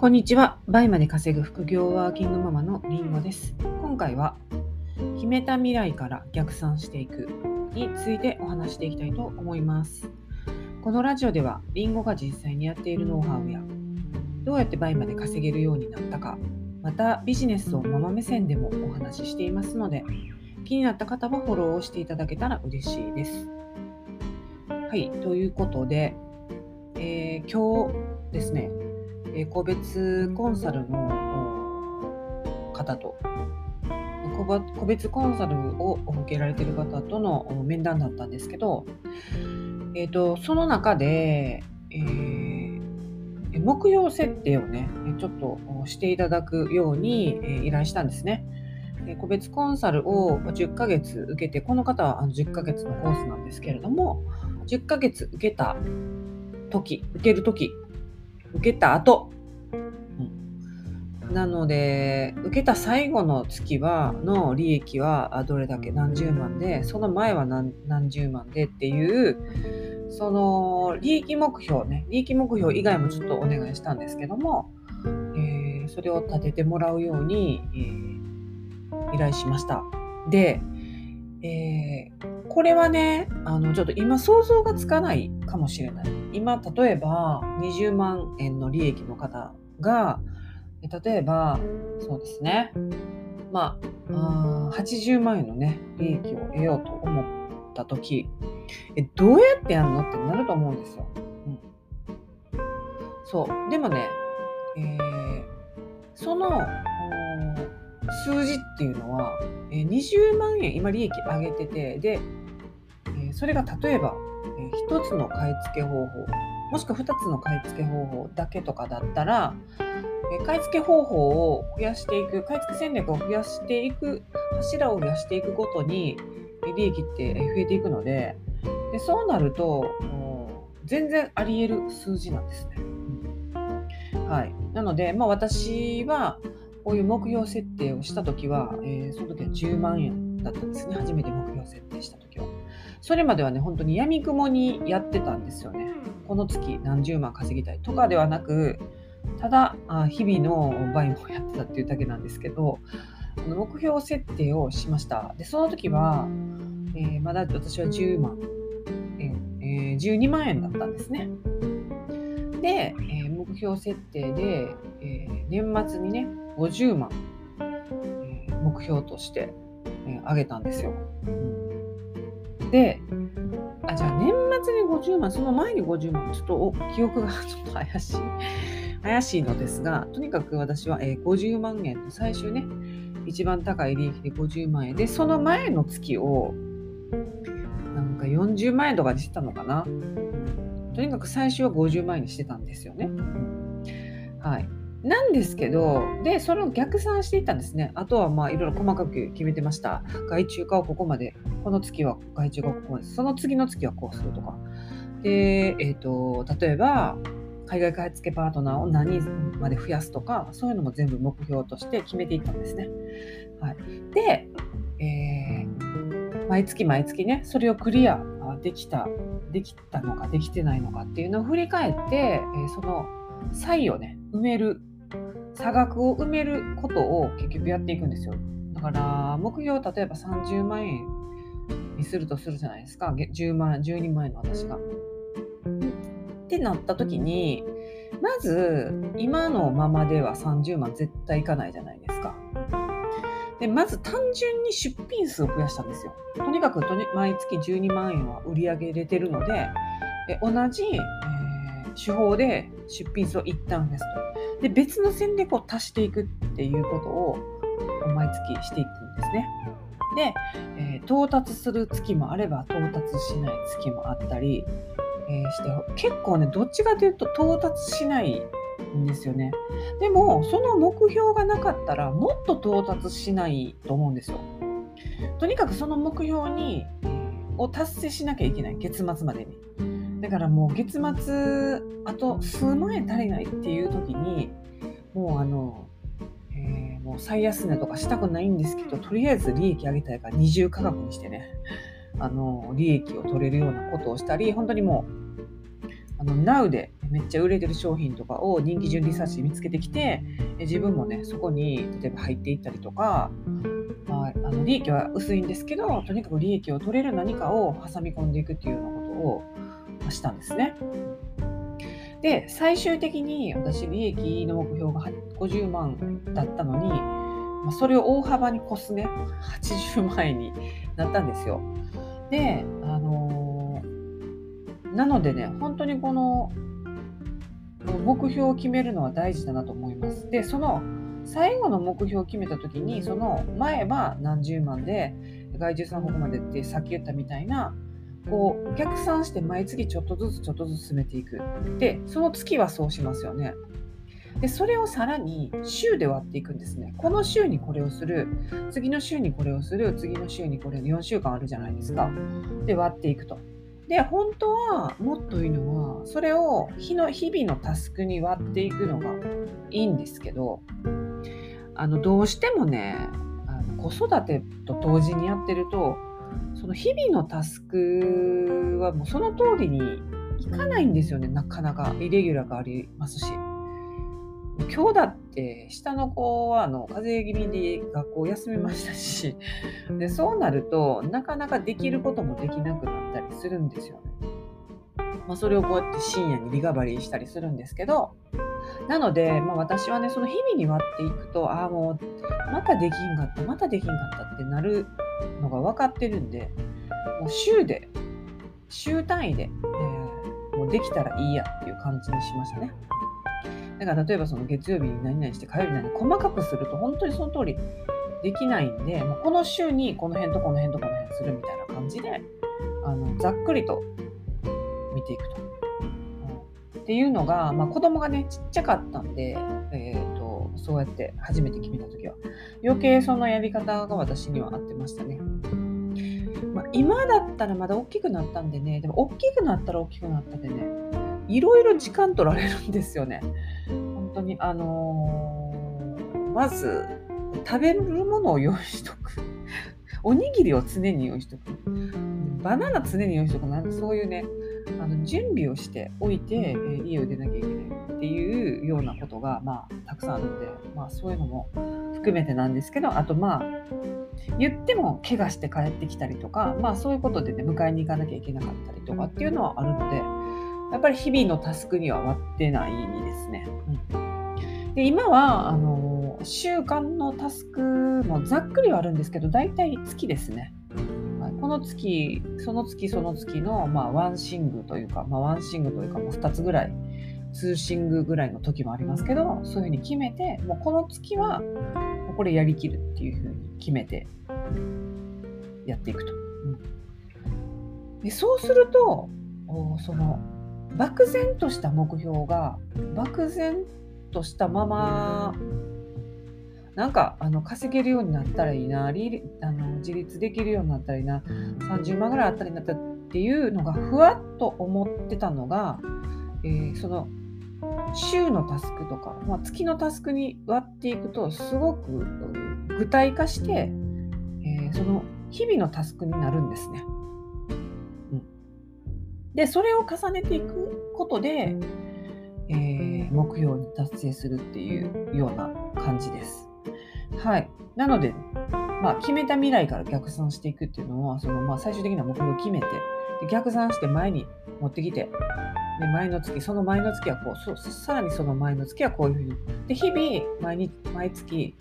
こんにちは。倍まで稼ぐ副業ワーキングママのりんごです。今回は、決めた未来から逆算していくについてお話していきたいと思います。このラジオでは、りんごが実際にやっているノウハウや、どうやって倍まで稼げるようになったか、またビジネスをママ目線でもお話ししていますので、気になった方はフォローをしていただけたら嬉しいです。はい、ということで、えー、今日ですね、え個別コンサルの方と個別コンサルを受けられてる方との面談だったんですけど、えーと、その中で、えー、目標設定をねちょっとしていただくように依頼したんですね。個別コンサルを10ヶ月受けてこの方は10ヶ月のコースなんですけれども10ヶ月受けた時受ける時受けた後、うん、なので受けた最後の月はの利益はどれだけ何十万でその前は何何十万でっていうその利益目標ね。利益目標以外もちょっとお願いしたんですけども、えー、それを立ててもらうように、えー、依頼しました。で、えー、これはねあのちょっと今想像がつかないかもしれない今例えば20万円の利益の方が例えばそうですね。まあ80万円のね利益を得ようと思った時えどうやってやるのってなると思うんですよ。うん、そう。でもね、えー、その数字っていうのは、えー、20万円今利益上げててで、え、それが例えば1つの買い付け方法もしくは2つの買い付け方法だけとかだったら、買い付け方法を増やしていく買い付け戦略を増やしていく柱を増やしていくごとに利益って増えていくのででそうなると全然あり得る数字なんですね。はい、なので、まあ、私はこういう目標設定をした時は、えー、その時は10万円だったんですね初めて目標設定した時は。それまではね、本当に闇雲にやってたんですよね。この月何十万稼ぎたいとかではなく、ただ日々の倍もやってたっていうだけなんですけど、目標設定をしました。で、その時は、えー、まだ私は10万、えー、12万円だったんですね。で、えー、目標設定で、え年末にね、50万、え目標として、え上げたんですよ。で、あ、じゃあ年末に50万、その前に50万、ちょっと記憶がちょっと怪しい。怪しいのですが、とにかく私は、えー、50万円と最終ね、一番高い利益で50万円で、その前の月を、なんか40万円とかにしてたのかな。とにかく最初は50万円にしてたんですよね。はい。なんですけど、で、それを逆算していったんですね。あとはまあいろいろ細かく決めてました。外注化をここまで、この月は外注化をここまで、その次の月はこうするとか。で、えっ、ー、と、例えば、海外買い付けパートナーを何人まで増やすとか、そういうのも全部目標として決めていったんですね。はい、で、えー、毎月毎月ね、それをクリアできた、できたのかできてないのかっていうのを振り返って、えー、その差異をね、埋める差額を埋めることを結局やっていくんですよ。だから目標例えば30万円にするとするじゃないですか10万12万円の私が。ってなった時にまず今のままでは30万絶対いかないじゃないですか。でまず単純に出品数を増やしたんですよ。とにかく毎月12万円は売り上げれてるのでえ同じ、えー、手法で出品数を一旦増やすと。で別の戦略を足していくっていうことを毎月していくんですね。で、え到達する月もあれば到達しない月もあったり、えー、して結構ねどっちかというと到達しないんですよね。でもその目標がなかったらもっと到達しないと思うんですよ。とにかくその目標に、を達成しなきゃいけない月末までに。だからもう月末あと数万円足りないっていう時にもうあの、えー、もう最安値とかしたくないんですけどとりあえず利益上げたいから二重価格にしてねあの利益を取れるようなことをしたり本当にもうあの Now でめっちゃ売れてる商品とかを人気順リサーチで見つけてきて自分もねそこに例えば入っていったりとか、まあ、あの利益は薄いんですけどとにかく利益を取れる何かを挟み込んでいくっていうようなことをしたんですね。で最終的に私利益の目標が50万だったのに、ま、それを大幅に越すね80万円になったんですよ。であのー、なのでね本当にこの目標を決めるのは大事だなと思います。でその最後の目標を決めた時にその前は何十万で外注さんここまでってさっき言ったみたいなこう逆算して毎月ちょっとずつちょっとずつ進めていく。で、その月はそうしますよね。で、それをさらに週で割っていくんですね。この週にこれをする、次の週にこれをする、次の週にこれ4週間あるじゃないですか。で、割っていくと。で、本当はもっといいのは、それを日の日々のタスクに割っていくのがいいんですけど、あのどうしてもね、あの子育てと同時にやってると、その日々のタスクはもうその通りにいかないんですよね、なかなか。イレギュラーがありますし。今日だって下の子はあの風邪気味で学校休みましたしでそうなるとなかなかできることもできなくなったりするんですよね。まあ、それをこうやって深夜にリカバリーしたりするんですけどなので、まあ、私はねその日々に割っていくとああもうまたできんかったまたできんかったってなるのが分かってるんでもう週で週単位で、えー、もうできたらいいやっていう感じにしましたね。だから例えばその月曜日に何々して火曜日に何々細かくすると本当にその通りできないんで、もうこの週にこの辺とこの辺とこの辺するみたいな感じであのざっくりと見ていくと。っていうのが、まあ、子供がねちっちゃかったんで、えーと、そうやって初めて決めた時は余計そのやり方が私には合ってましたね。まあ、今だったらまだ大きくなったんでねでも大きくなったら大きくなったでねいろいろ時間取られるんですよね。本当にあのー、まず食べるものを用意しとく。おにぎりを常に用意しとく。バナナ常に用意しとく。なんかそういうね、あの準備をしておいて、えー、家を出なきゃいけないっていうようなことが、まあ、たくさんあるので、まあ、そういうのも含めてなんですけどあとまあ言っても怪我して帰ってきたりとか、まあ、そういうことでね迎えに行かなきゃいけなかったりとかっていうのはあるのでやっぱり日々のタスクには割ってないですね。うん、で今はあの週間のタスクもざっくりはあるんですけど大体月ですね。この月、その月その月の、まあ、ワンシングというか、まあ、ワンシングというか、もう2つぐらい、ツーシングぐらいの時もありますけど、そういうふうに決めて、もうこの月は、これやりきるっていうふうに決めてやっていくと。うん、でそうすると、その、漠然とした目標が、漠然としたままなんかあの稼げるようになったらいいなあの自立できるようになったらいいな30万ぐらいあったらいいなったっていうのがふわっと思ってたのが、えー、その週のタスクとか、まあ、月のタスクに割っていくとすごく具体化して、えー、その日々のタスクになるんですね。うん、でそれを重ねていくことで、えー、目標に達成するっていうような感じです。はい。なので、まあ、決めた未来から逆算していくっていうのは、そのまあ最終的な目標を決めて、で逆算して前に持ってきて、で前の月、その前の月はこう、そさらにその前の月はこういうふうに。で、日々、毎日、毎月、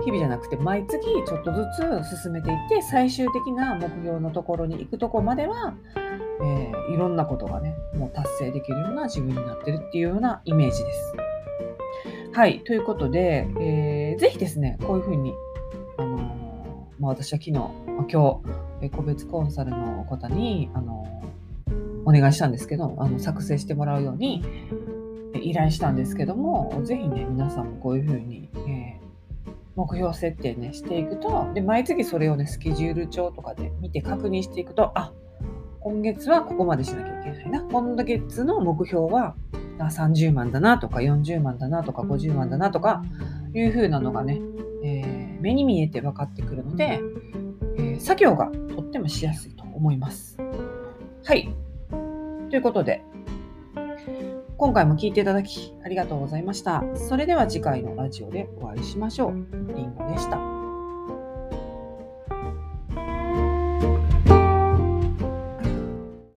日々じゃなくて、毎月ちょっとずつ進めていって、最終的な目標のところに行くとこまでは、えー、いろんなことがね、もう達成できるような自分になってるっていうようなイメージです。はい、ということで、えー、ぜひですね、こういうふうに、あのー、まあ、私は昨日、今日、個別コンサルの方に、あの、お願いしたんですけど、あの作成してもらうように依頼したんですけども、ぜひね、皆さんもこういうふうに、え、目標設定ね、していくと、で、毎月それをね、スケジュール帳とかで見て確認していくと、あ、今月はここまでしなきゃいけないな。今月の目標は30万だなとか40万だなとか50万だなとかいう風なのがね、えー、目に見えて分かってくるので、えー、作業がとってもしやすいと思います。はい。ということで、今回も聞いていただきありがとうございました。それでは次回のラジオでお会いしましょう。りんごでした。